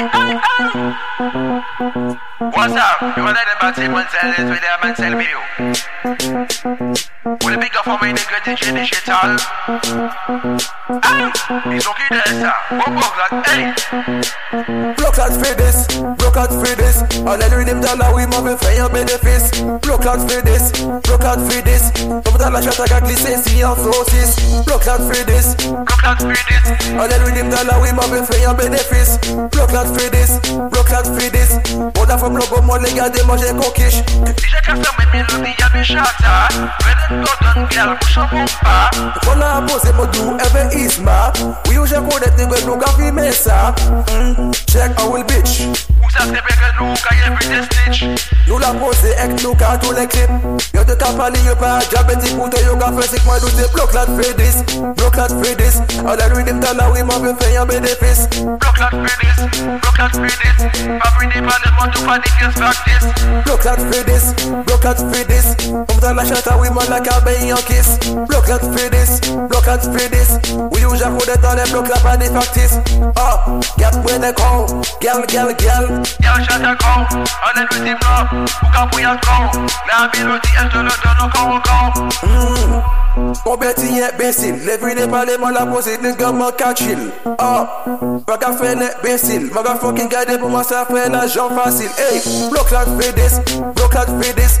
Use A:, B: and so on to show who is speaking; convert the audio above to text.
A: What's up? You want that about it, man tell it with them and tell me you. Will it be go for me the good DJ the shit all? Hey, it's at there, sir. One more like, hey.
B: Block out for this, block out for this. All the rhythm dollar we moving for your benefits. Block out for this, block out for this. The last shot I got glisten, see your forces. Block out for this,
A: block out for this.
B: All the rhythm dollar we moving for your benefits. Block out for this, block out for this. Oda from logo moi les gars des manger coquiche.
A: DJ Custom with melody, y'a des shatta. Red and golden girl, push up on pas.
B: Kon la pose mo do ever isma. We use a code that we no gafi mesa. Mm, check our bitch.
A: Où ça se fait nous, quand y'a plus de stitch.
B: Nou la pose ek nou ka tou le klip Yo te ka pali yo pa diabetik pou te yo ka fesik Mwen doute blok lat fredis Blok lat fredis All the rhythm tala we ma be fè yon benefis
A: Block out for this. Block out for this. Pas des panels, moi tout pas practice.
B: Blok lat fredis Blok lat fredis Om ta la shatta we man la ka be yon kiss Blok lat fredis Blok lat fredis We use a code dans les blocs la pa di factis Oh, get when they call Gal, gal, gal
A: Y'a un chat à con, on est le team là, ou quand vous y a con. La mélodie, elle te le donne encore, encore.
B: Combien t'y est imbécile Levi n'est pas les mots la pose Nigga man ka chill Oh Baga fait l'imbécile Baga fucking garder pour moi ça fait l'argent facile Hey Block that for this Block that for this